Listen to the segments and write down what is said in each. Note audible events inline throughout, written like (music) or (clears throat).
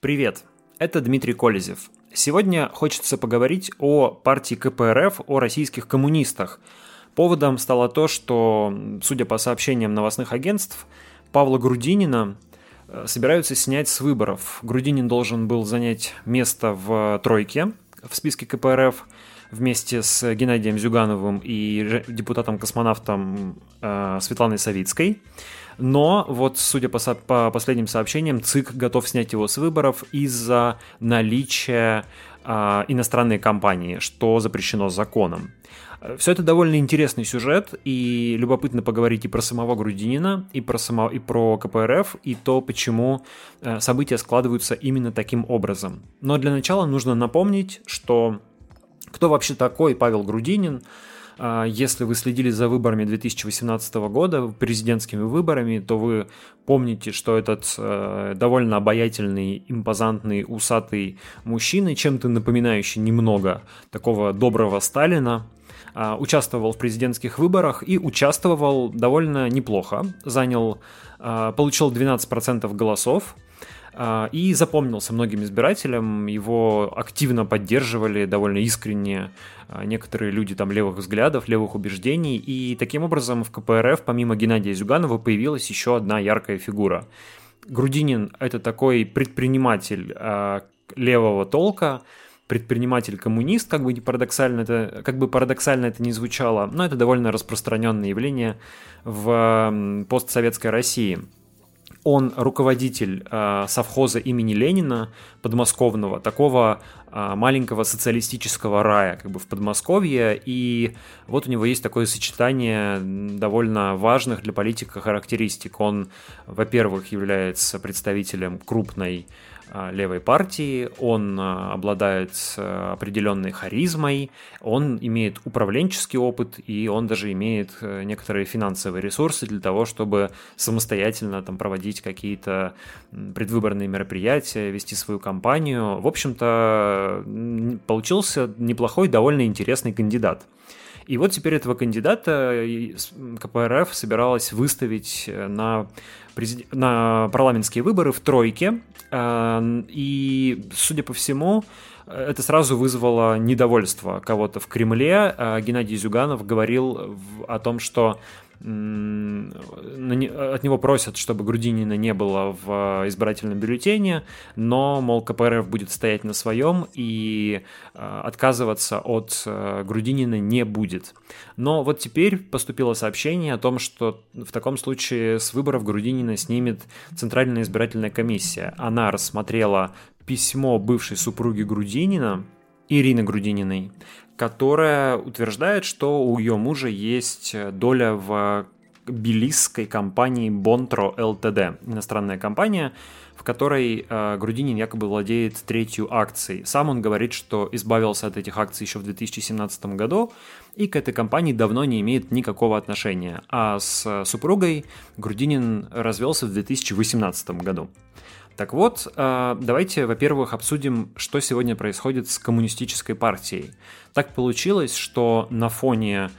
Привет, это Дмитрий Колезев. Сегодня хочется поговорить о партии КПРФ, о российских коммунистах. Поводом стало то, что, судя по сообщениям новостных агентств, Павла Грудинина э, собираются снять с выборов. Грудинин должен был занять место в тройке в списке КПРФ вместе с Геннадием Зюгановым и депутатом-космонавтом э, Светланой Савицкой. Но вот, судя по, по последним сообщениям, ЦИК готов снять его с выборов из-за наличия э, иностранной компании, что запрещено законом. Все это довольно интересный сюжет, и любопытно поговорить и про самого Грудинина, и про, само, и про КПРФ, и то, почему э, события складываются именно таким образом. Но для начала нужно напомнить, что кто вообще такой Павел Грудинин, если вы следили за выборами 2018 года, президентскими выборами, то вы помните, что этот э, довольно обаятельный, импозантный, усатый мужчина, чем-то напоминающий немного такого доброго Сталина, а, участвовал в президентских выборах и участвовал довольно неплохо. Занял, а, получил 12% голосов, а, и запомнился многим избирателям, его активно поддерживали довольно искренне а, некоторые люди там левых взглядов, левых убеждений, и таким образом в КПРФ помимо Геннадия Зюганова появилась еще одна яркая фигура. Грудинин — это такой предприниматель а, левого толка, предприниматель-коммунист, как бы парадоксально это, как бы парадоксально это не звучало, но это довольно распространенное явление в постсоветской России – он руководитель э, совхоза имени Ленина подмосковного, такого э, маленького социалистического рая как бы в Подмосковье, и вот у него есть такое сочетание довольно важных для политика характеристик. Он, во-первых, является представителем крупной левой партии, он а, обладает э, определенной харизмой, он имеет управленческий опыт, и он даже имеет э, некоторые финансовые ресурсы для того, чтобы самостоятельно там, проводить какие-то предвыборные мероприятия, вести свою кампанию. В общем-то, получился неплохой, довольно интересный кандидат. И вот теперь этого кандидата КПРФ собиралась выставить э, на, президи... на парламентские выборы в тройке. Э, и, судя по всему, это сразу вызвало недовольство кого-то в Кремле. Э, Геннадий Зюганов говорил о том, что от него просят, чтобы Грудинина не было в избирательном бюллетене, но, мол, КПРФ будет стоять на своем и э, отказываться от э, Грудинина не будет. Но вот теперь поступило сообщение о том, что в таком случае с выборов Грудинина снимет Центральная избирательная комиссия. Она рассмотрела письмо бывшей супруги Грудинина, Ирины Грудининой, которая утверждает, что у ее мужа есть доля в белистской компании Bontro Ltd, иностранная компания, в которой э, Грудинин якобы владеет третью акцией. Сам он говорит, что избавился от этих акций еще в 2017 году и к этой компании давно не имеет никакого отношения. А с супругой Грудинин развелся в 2018 году. Так вот, э, давайте, во-первых, обсудим, что сегодня происходит с коммунистической партией. Так получилось, что на фоне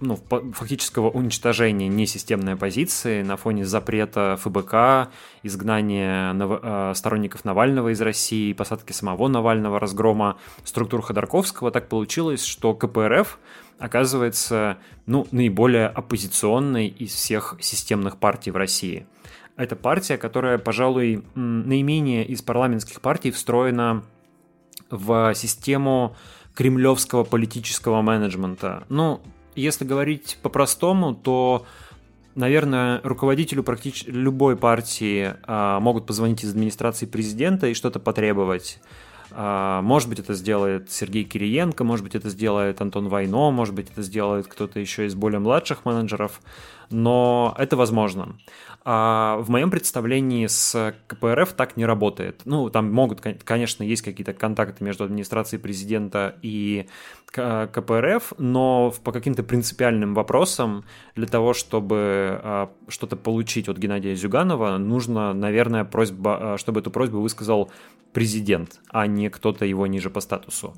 ну, фактического уничтожения несистемной оппозиции, на фоне запрета ФБК, изгнания нав... Э, сторонников Навального из России, посадки самого Навального, разгрома структур Ходорковского, так получилось, что КПРФ оказывается ну, наиболее оппозиционной из всех системных партий в России. Это партия, которая, пожалуй, наименее из парламентских партий встроена в систему кремлевского политического менеджмента. Ну, если говорить по-простому, то, наверное, руководителю практически любой партии а, могут позвонить из администрации президента и что-то потребовать. А, может быть, это сделает Сергей Кириенко, может быть, это сделает Антон Войно, может быть, это сделает кто-то еще из более младших менеджеров, но это возможно. А в моем представлении с КПРФ так не работает. Ну, там могут, конечно, есть какие-то контакты между администрацией президента и КПРФ, но по каким-то принципиальным вопросам для того, чтобы а, что-то получить от Геннадия Зюганова, нужно, наверное, просьба, а, чтобы эту просьбу высказал президент, а не кто-то его ниже по статусу.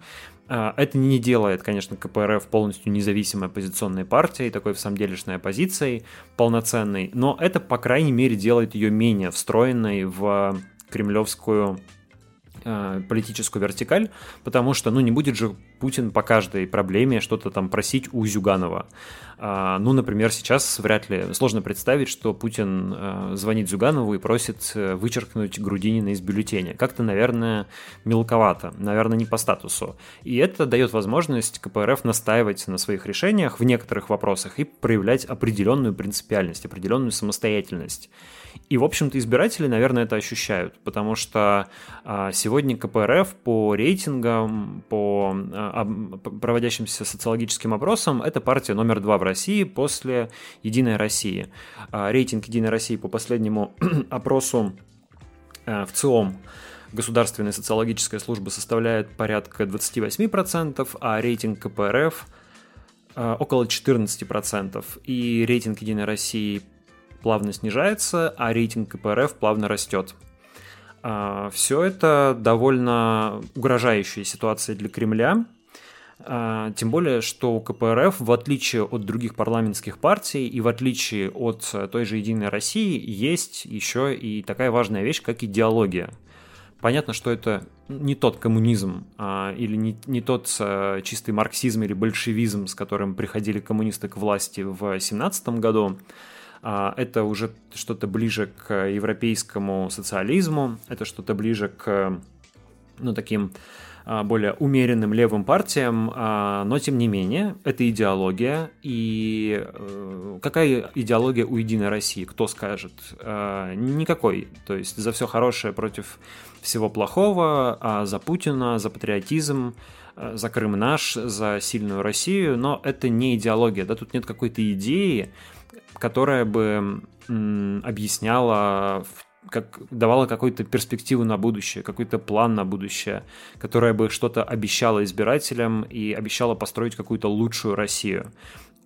А, это не делает, конечно, КПРФ полностью независимой оппозиционной партией, такой в самом делешной оппозицией полноценной, но это, по крайней мере, делает ее менее встроенной в кремлевскую Э, политическую вертикаль, потому что, ну, не будет же Путин по каждой проблеме что-то там просить у Зюганова. А, ну, например, сейчас вряд ли сложно представить, что Путин э, звонит Зюганову и просит э, вычеркнуть Грудинина из бюллетеня. Как-то, наверное, мелковато, наверное, не по статусу. И это дает возможность КПРФ настаивать на своих решениях в некоторых вопросах и проявлять определенную принципиальность, определенную самостоятельность. И, в общем-то, избиратели, наверное, это ощущают, потому что а, сегодня КПРФ по рейтингам, по а, проводящимся социологическим опросам, это партия номер два в России после «Единой России». А, рейтинг «Единой России» по последнему (clears throat) опросу в ЦИОМ государственная социологическая служба составляет порядка 28%, а рейтинг КПРФ около 14%. И рейтинг «Единой России» плавно снижается, а рейтинг КПРФ плавно растет. А, Все это довольно угрожающая ситуация для Кремля, тем более, что у КПРФ, в отличие от других парламентских партий и в отличие от той же «Единой России», есть еще и такая важная вещь, как идеология. Понятно, что это не тот коммунизм а, или не, не тот а, чистый марксизм или большевизм, с которым приходили коммунисты к власти в 17 году, а, это уже что-то ближе к европейскому социализму, это что-то ближе к ну, таким а, более умеренным левым партиям, а, но тем не менее, это идеология. И э, какая идеология у Единой России, кто скажет? Никакой. То есть за все хорошее против всего плохого, а за Путина, за патриотизм, за Крым наш, за сильную Россию, но это не идеология, да, тут нет какой-то идеи, которая бы объясняла, как, давала какую-то перспективу на будущее, какой-то план на будущее, которая бы что-то обещала избирателям и обещала построить какую-то лучшую Россию.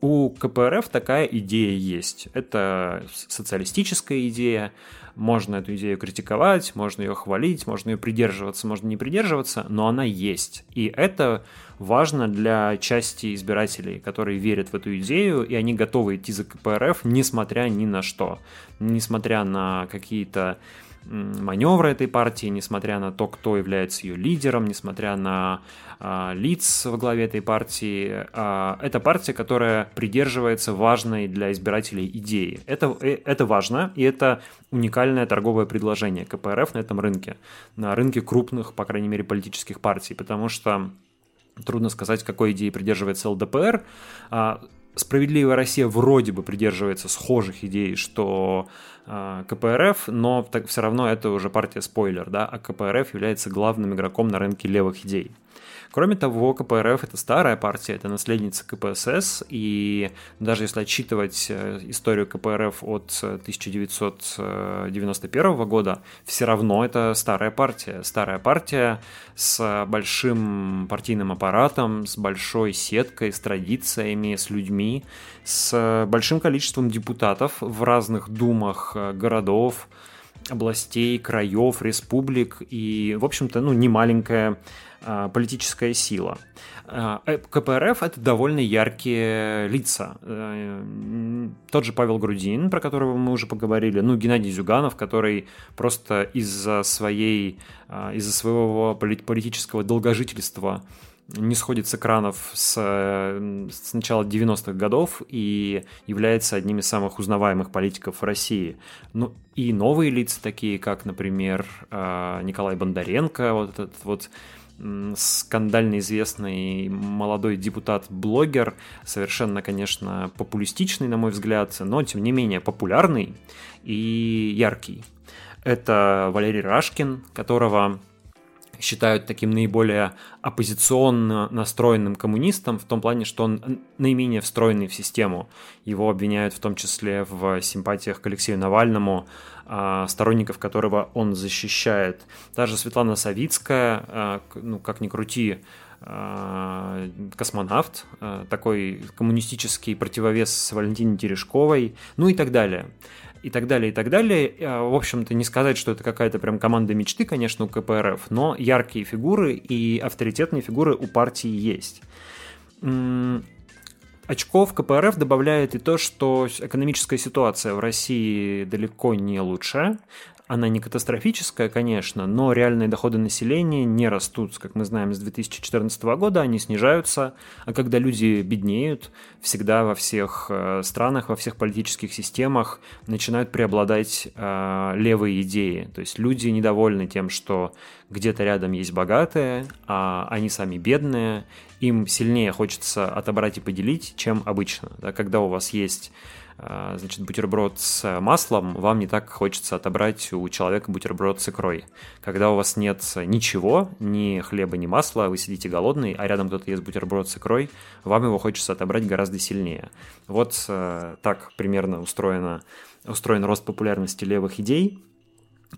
У КПРФ такая идея есть. Это социалистическая идея, можно эту идею критиковать, можно ее хвалить, можно ее придерживаться, можно не придерживаться, но она есть. И это важно для части избирателей, которые верят в эту идею, и они готовы идти за КПРФ, несмотря ни на что. Несмотря на какие-то маневры этой партии, несмотря на то, кто является ее лидером, несмотря на э, лиц во главе этой партии. Э, это партия, которая придерживается важной для избирателей идеи. Это, э, это важно, и это уникальное торговое предложение КПРФ на этом рынке, на рынке крупных, по крайней мере, политических партий, потому что трудно сказать, какой идеи придерживается ЛДПР. А, Справедливая Россия вроде бы придерживается схожих идей, что КПРФ, но так, все равно это уже партия спойлер, да, а КПРФ является главным игроком на рынке левых идей. Кроме того, КПРФ — это старая партия, это наследница КПСС, и даже если отчитывать э, историю КПРФ от 1991 года, все равно это старая партия. Старая партия с большим партийным аппаратом, с большой сеткой, с традициями, с людьми, с большим количеством депутатов в разных думах э, городов, областей, краев, республик и, в общем-то, ну, не маленькая политическая сила. А, э, КПРФ — это довольно яркие лица. Э, тот же Павел Грудин, про которого мы уже поговорили, ну, Геннадий Зюганов, который просто из-за своей, а, из-за своего политического долгожительства не сходит с экранов с, с начала 90-х годов и является одним из самых узнаваемых политиков России. Ну и новые лица, такие как, например, Николай Бондаренко, вот этот вот скандально известный молодой депутат-блогер, совершенно, конечно, популистичный, на мой взгляд, но, тем не менее, популярный и яркий. Это Валерий Рашкин, которого считают таким наиболее оппозиционно настроенным коммунистом в том плане, что он наименее встроенный в систему. Его обвиняют в том числе в симпатиях к Алексею Навальному, сторонников которого он защищает. Даже Светлана Савицкая, а, ну как ни крути, а, космонавт, такой коммунистический противовес Валентине Терешковой, ну и так далее и так далее, и так далее. А, в общем-то, не сказать, что это какая-то прям команда мечты, конечно, у КПРФ, но яркие фигуры и авторитетные фигуры у партии есть. Очков КПРФ добавляет и то, что экономическая ситуация в России далеко не лучшая. Она не катастрофическая, конечно, но реальные доходы населения не растут, как мы знаем, с 2014 года, они снижаются, а когда люди беднеют, всегда во всех э, странах, во всех политических системах начинают преобладать э, левые идеи. То есть люди недовольны тем, что где-то рядом есть богатые, а они сами бедные, им сильнее хочется отобрать и поделить, чем обычно. Да, когда у вас есть значит, бутерброд с маслом, вам не так хочется отобрать у человека бутерброд с икрой. Когда у вас нет ничего, ни хлеба, ни масла, вы сидите голодный, а рядом кто-то ест бутерброд с икрой, вам его хочется отобрать гораздо сильнее. Вот э, так примерно устроено, устроен рост популярности левых идей,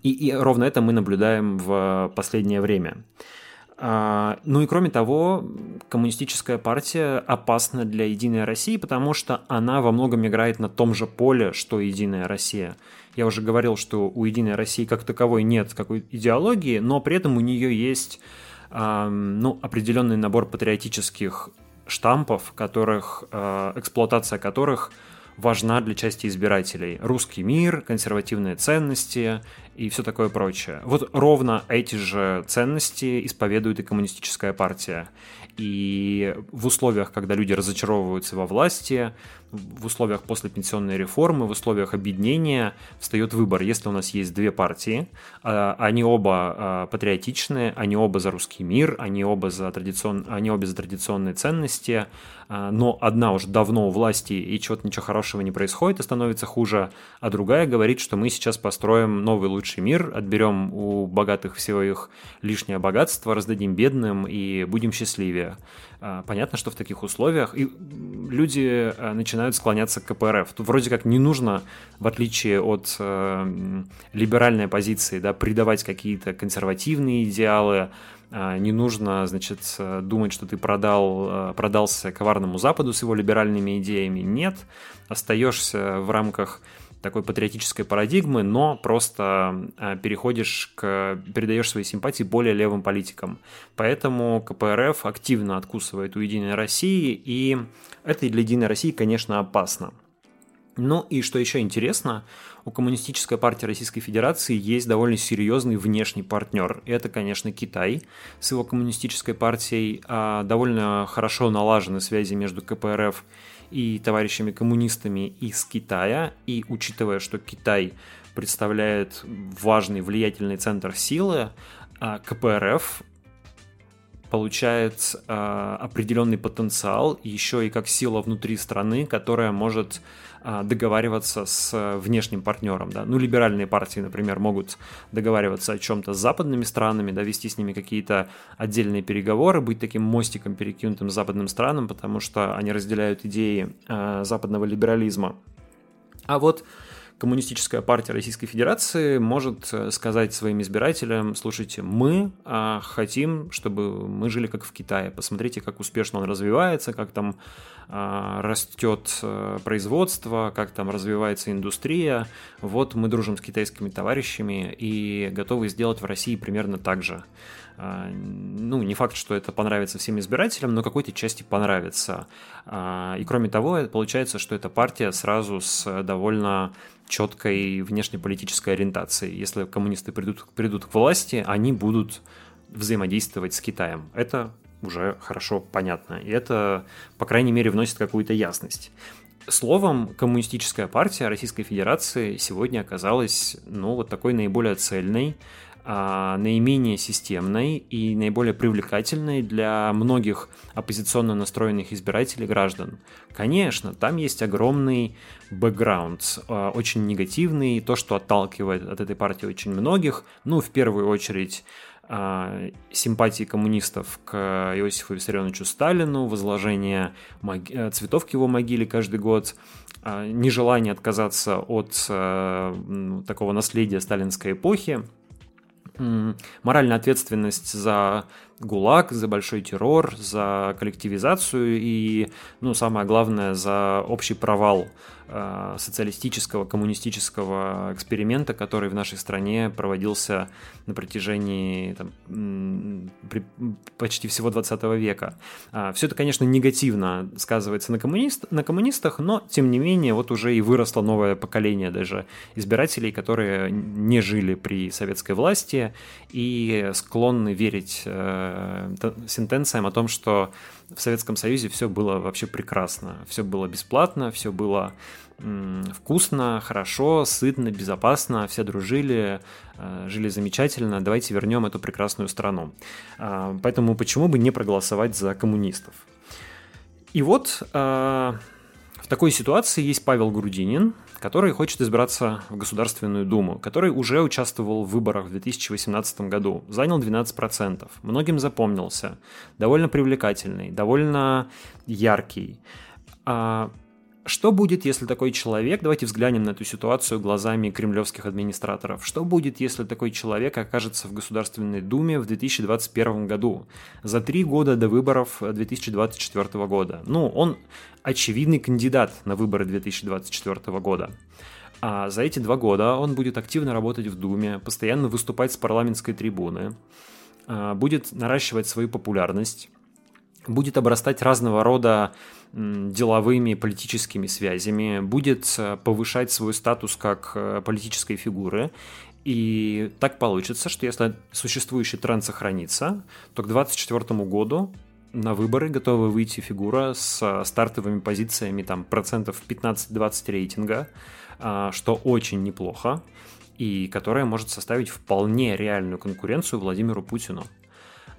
и, и ровно это мы наблюдаем в последнее время. А, ну и кроме того, коммунистическая партия опасна для Единой России, потому что она во многом играет на том же поле, что Единая Россия. Я уже говорил, что у Единой России как таковой нет какой идеологии, но при этом у нее есть ну, определенный набор патриотических штампов, которых, а, эксплуатация которых важна для части избирателей. Русский мир, консервативные ценности и все такое прочее. Вот ровно эти же ценности исповедует и коммунистическая партия. И в условиях, когда люди разочаровываются во власти, в условиях после пенсионной реформы, в условиях объединения встает выбор. Если у нас есть две партии, а, они оба а, патриотичные, они оба за русский мир, они оба за, традицион... они оба за традиционные ценности, а, но одна уже давно у власти и чего-то ничего хорошего не происходит и становится хуже, а другая говорит, что мы сейчас построим новый лучший мир, отберем у богатых все их лишнее богатство, раздадим бедным и будем счастливее. А, понятно, что в таких условиях и люди а, начинают склоняться к КПРФ. Тут вроде как не нужно, в отличие от э, либеральной позиции, да, придавать какие-то консервативные идеалы, не нужно, значит, думать, что ты продал, продался коварному Западу с его либеральными идеями. Нет, остаешься в рамках такой патриотической парадигмы, но просто а, переходишь к, передаешь свои симпатии более левым политикам. Поэтому КПРФ активно откусывает у Единой России, и это для Единой России, конечно, опасно. Ну и что еще интересно, у Коммунистической партии Российской Федерации есть довольно серьезный внешний партнер. Это, конечно, Китай с его коммунистической партией. А довольно хорошо налажены связи между КПРФ товарищами коммунистами из Китая, и учитывая, что Китай представляет важный влиятельный центр силы, а КПРФ получает э, определенный потенциал еще и как сила внутри страны, которая может э, договариваться с внешним партнером. Да? Ну, либеральные партии, например, могут договариваться о чем-то с западными странами, да, вести с ними какие-то отдельные переговоры, быть таким мостиком, перекинутым с западным странам, потому что они разделяют идеи э, западного либерализма. А вот Коммунистическая партия Российской Федерации может э, сказать своим избирателям, слушайте, мы а, хотим, чтобы мы жили как в Китае. Посмотрите, как успешно он развивается, как там а, растет а, производство, как там развивается индустрия. Вот мы дружим с китайскими товарищами и готовы сделать в России примерно так же. А, ну, не факт, что это понравится всем избирателям, но какой-то части понравится. И кроме того, получается, что эта партия сразу с довольно четкой внешнеполитической ориентацией. Если коммунисты придут, придут к власти, они будут взаимодействовать с Китаем. Это уже хорошо понятно. И это, по крайней мере, вносит какую-то ясность. Словом, коммунистическая партия Российской Федерации сегодня оказалась, ну, вот такой наиболее цельной, наименее системной и наиболее привлекательной для многих оппозиционно настроенных избирателей граждан. Конечно, там есть огромный бэкграунд, а, очень негативный, то, что отталкивает от этой партии очень многих, ну, в первую очередь, а, симпатии коммунистов к Иосифу Виссарионовичу Сталину, возложение э, цветов к его могиле каждый год, нежелание отказаться от э, такого наследия сталинской эпохи, моральная ответственность за ГУЛАГ, за большой террор, за коллективизацию и, ну, самое главное, за общий провал э, социалистического, коммунистического эксперимента, который в нашей стране проводился на протяжении там, при, почти всего 20 века. А, все это, конечно, негативно сказывается на, коммунист, на коммунистах, но, тем не менее, вот уже и выросло новое поколение даже избирателей, которые не жили при советской власти и склонны верить э, сентенциям о том, что в Советском Союзе все было вообще прекрасно, все было бесплатно, все было вкусно, хорошо, сытно, безопасно, все дружили, э, жили замечательно, давайте вернем эту прекрасную страну. А, поэтому почему бы не проголосовать за коммунистов? И вот э, в такой ситуации есть Павел Грудинин, который хочет избраться в Государственную Думу, который уже участвовал в выборах в 2018 году, занял 12%, многим запомнился, довольно привлекательный, довольно яркий. А что будет, если такой человек, давайте взглянем на эту ситуацию глазами кремлевских администраторов, что будет, если такой человек окажется в Государственной Думе в 2021 году, за три года до выборов 2024 года? Ну, он очевидный кандидат на выборы 2024 года. А за эти два года он будет активно работать в Думе, постоянно выступать с парламентской трибуны, а, будет наращивать свою популярность, будет обрастать разного рода деловыми политическими связями, будет э, повышать свой статус как э, политической фигуры. И так получится, что если существующий тренд сохранится, то к 2024 году на выборы готова выйти фигура с э, стартовыми позициями там процентов 15-20 рейтинга, что очень неплохо, и которая может составить вполне реальную конкуренцию Владимиру Путину.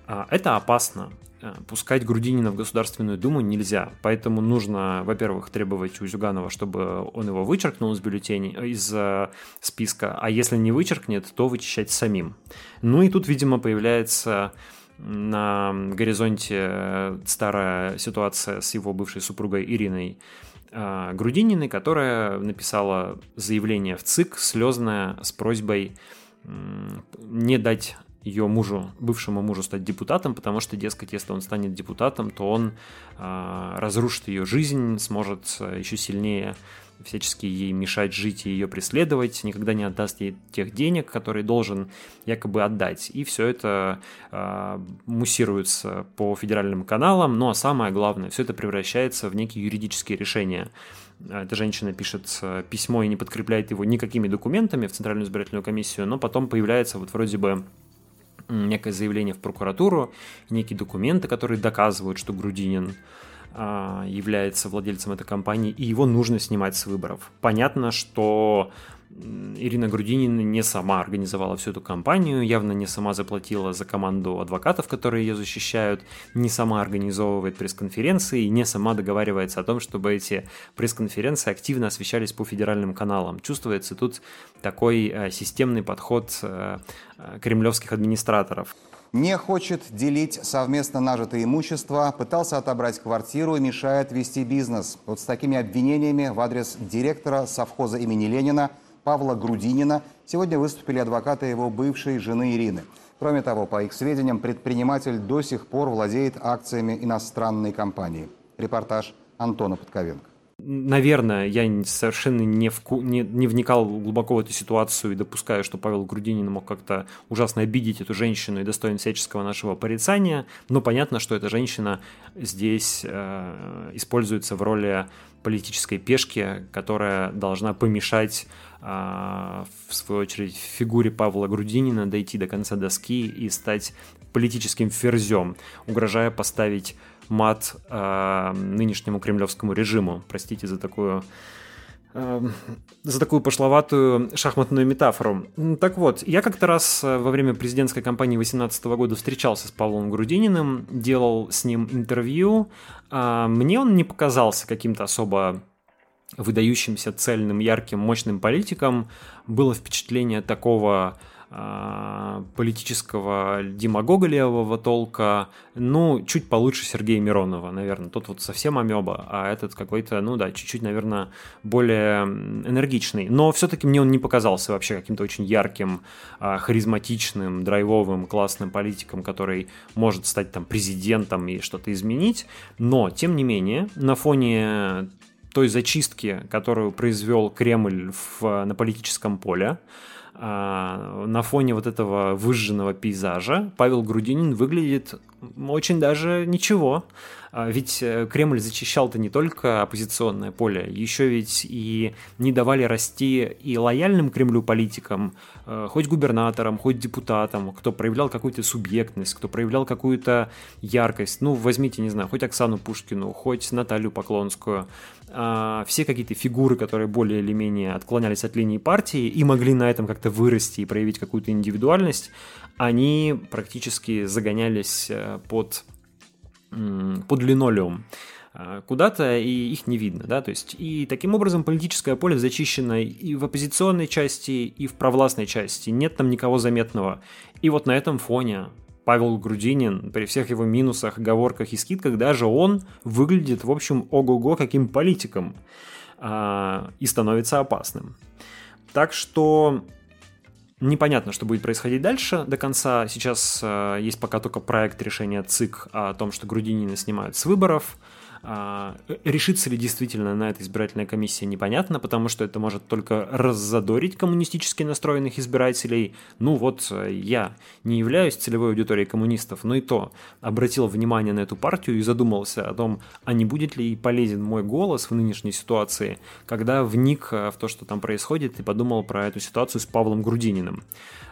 Это опасно. Э, пускать Грудинина в Государственную Думу нельзя. Поэтому нужно, во-первых, требовать у Зюганова, чтобы он его вычеркнул из бюллетеней, э, из э, списка, а если не вычеркнет, то вычищать самим. Ну и тут, видимо, появляется на горизонте старая ситуация с его бывшей супругой Ириной Грудининой, которая написала заявление в ЦИК слезное с просьбой не дать ее мужу, бывшему мужу стать депутатом, потому что, дескать, если он станет депутатом, то он э, разрушит ее жизнь, сможет а, еще сильнее всячески ей мешать жить и ее преследовать, никогда не отдаст ей тех денег, которые должен якобы отдать. И все это э, муссируется по федеральным каналам, ну а самое главное, все это превращается в некие юридические решения. Эта женщина пишет письмо и не подкрепляет его никакими документами в Центральную избирательную комиссию, но потом появляется вот вроде бы некое заявление в прокуратуру, некие документы, которые доказывают, что Грудинин а, является владельцем этой компании, и его нужно снимать с выборов. Понятно, что Ирина Грудинина не сама организовала всю эту кампанию, явно не сама заплатила за команду адвокатов, которые ее защищают, не сама организовывает пресс-конференции и не сама договаривается о том, чтобы эти пресс-конференции активно освещались по федеральным каналам. Чувствуется тут такой э, системный подход э, э, кремлевских администраторов не хочет делить совместно нажитое имущество, пытался отобрать квартиру и мешает вести бизнес. Вот с такими обвинениями в адрес директора совхоза имени Ленина – Павла Грудинина сегодня выступили адвокаты его бывшей жены Ирины. Кроме того, по их сведениям, предприниматель до сих пор владеет акциями иностранной компании. Репортаж Антона Подковенко. Наверное, я совершенно не, вку... не, не вникал глубоко в эту ситуацию и допускаю, что Павел Грудинин мог как-то ужасно обидеть эту женщину и достоин всяческого нашего порицания, но понятно, что эта женщина здесь э, используется в роли политической пешки, которая должна помешать а, в свою очередь, фигуре Павла Грудинина дойти до конца доски и стать политическим ферзем, угрожая поставить мат э, нынешнему кремлевскому режиму. Простите за такую э, за такую пошловатую шахматную метафору. Так вот, я как-то раз во время президентской кампании 2018 года встречался с Павлом Грудининым, делал с ним интервью. Э, мне он не показался каким-то особо выдающимся цельным, ярким, мощным политиком, было впечатление такого э, политического демагога левого толка, ну, чуть получше Сергея Миронова, наверное. Тот вот совсем амеба, а этот какой-то, ну да, чуть-чуть, наверное, более энергичный. Но все-таки мне он не показался вообще каким-то очень ярким, э, харизматичным, драйвовым, классным политиком, который может стать там президентом и что-то изменить. Но, тем не менее, на фоне той зачистки, которую произвел Кремль в, на политическом поле, а, на фоне вот этого выжженного пейзажа Павел Грудинин выглядит очень даже ничего. А, ведь э, Кремль зачищал-то не только оппозиционное поле, еще ведь и не давали расти и лояльным Кремлю политикам, э, хоть губернаторам, хоть депутатам, кто проявлял какую-то субъектность, кто проявлял какую-то яркость. Ну, возьмите, не знаю, хоть Оксану Пушкину, хоть Наталью Поклонскую. А, все какие-то фигуры, которые более или менее отклонялись от линии партии и могли на этом как-то вырасти и проявить какую-то индивидуальность, они практически загонялись э, под под линолеум. А, куда-то, и их не видно, да, то есть, и таким образом политическое поле зачищено и в оппозиционной части, и в провластной части, нет там никого заметного, и вот на этом фоне Павел Грудинин, при всех его минусах, оговорках и скидках, даже он выглядит, в общем, ого-го каким политиком а, и становится опасным. Так что Непонятно, что будет происходить дальше до конца. Сейчас э, есть пока только проект решения ЦИК о том, что Грудинина снимают с выборов. А, решится ли действительно на это избирательная комиссия, непонятно, потому что это может только раззадорить коммунистически настроенных избирателей. Ну вот, э, я не являюсь целевой аудиторией коммунистов, но и то обратил внимание на эту партию и задумался о том, а не будет ли полезен мой голос в нынешней ситуации, когда вник э, в то, что там происходит, и подумал про эту ситуацию с Павлом Грудининым.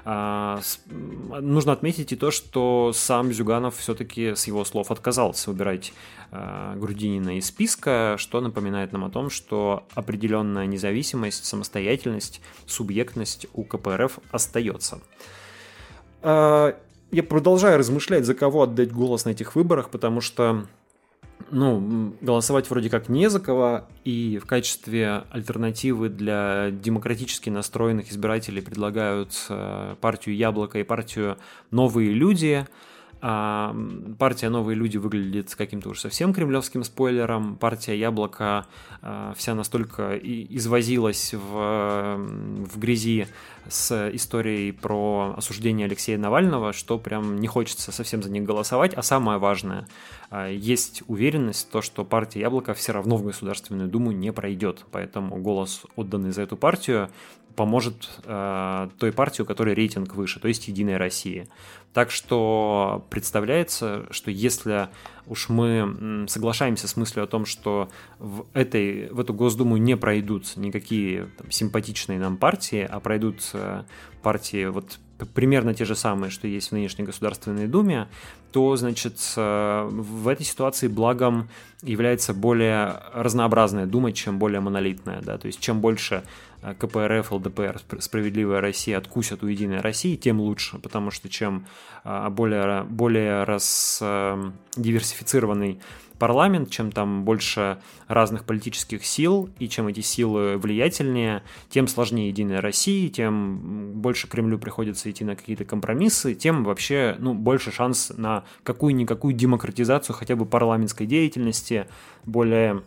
А, нужно отметить и то, что сам Зюганов все-таки с его слов отказался убирать а, Грудинина из списка, что напоминает нам о том, что определенная независимость, самостоятельность, субъектность у КПРФ остается. А, я продолжаю размышлять, за кого отдать голос на этих выборах, потому что ну, голосовать вроде как не за кого, и в качестве альтернативы для демократически настроенных избирателей предлагают э, партию Яблоко и партию Новые люди – а, партия «Новые люди» выглядит каким-то уж совсем кремлевским спойлером. Партия «Яблоко» а, вся настолько извозилась в, в грязи с историей про осуждение Алексея Навального, что прям не хочется совсем за них голосовать. А самое важное, а, есть уверенность в том, что партия «Яблоко» все равно в Государственную Думу не пройдет. Поэтому голос, отданный за эту партию, поможет э, той партии, у которой рейтинг выше, то есть Единая Россия. Так что представляется, что если уж мы соглашаемся с мыслью о том, что в, этой, в эту Госдуму не пройдут никакие там, симпатичные нам партии, а пройдут э, партии вот примерно те же самые, что есть в нынешней Государственной Думе, то, значит, э, в этой ситуации благом является более разнообразная Дума, чем более монолитная, да, то есть чем больше КПРФ, ЛДПР, Справедливая Россия откусят у Единой России, тем лучше, потому что чем э, более, более раз э, диверсифицированный парламент, чем там больше разных политических сил, и чем эти силы влиятельнее, тем сложнее Единая Россия, тем больше Кремлю приходится идти на какие-то компромиссы, тем вообще ну, больше шанс на какую-никакую демократизацию хотя бы парламентской деятельности, более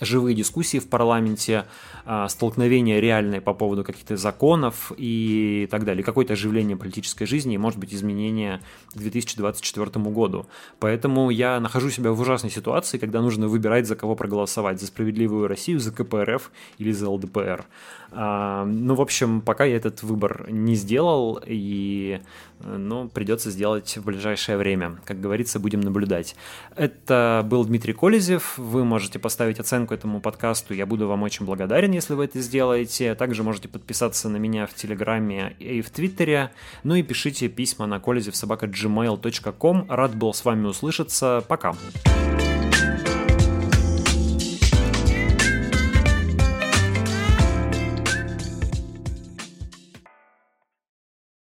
живые дискуссии в парламенте, а, столкновения реальные по поводу каких-то законов и так далее, какое-то оживление политической жизни и, может быть, изменения к 2024 году. Поэтому я нахожу себя в ужасной ситуации, когда нужно выбирать, за кого проголосовать, за справедливую Россию, за КПРФ или за ЛДПР. А, ну, в общем, пока я этот выбор не сделал, и ну, придется сделать в ближайшее время. Как говорится, будем наблюдать. Это был Дмитрий Колезев. Вы можете поставить оценку этому подкасту. Я буду вам очень благодарен, если вы это сделаете. Также можете подписаться на меня в Телеграме и в Твиттере. Ну и пишите письма на колезевсобака.gmail.com. Рад был с вами услышаться. Пока. Пока.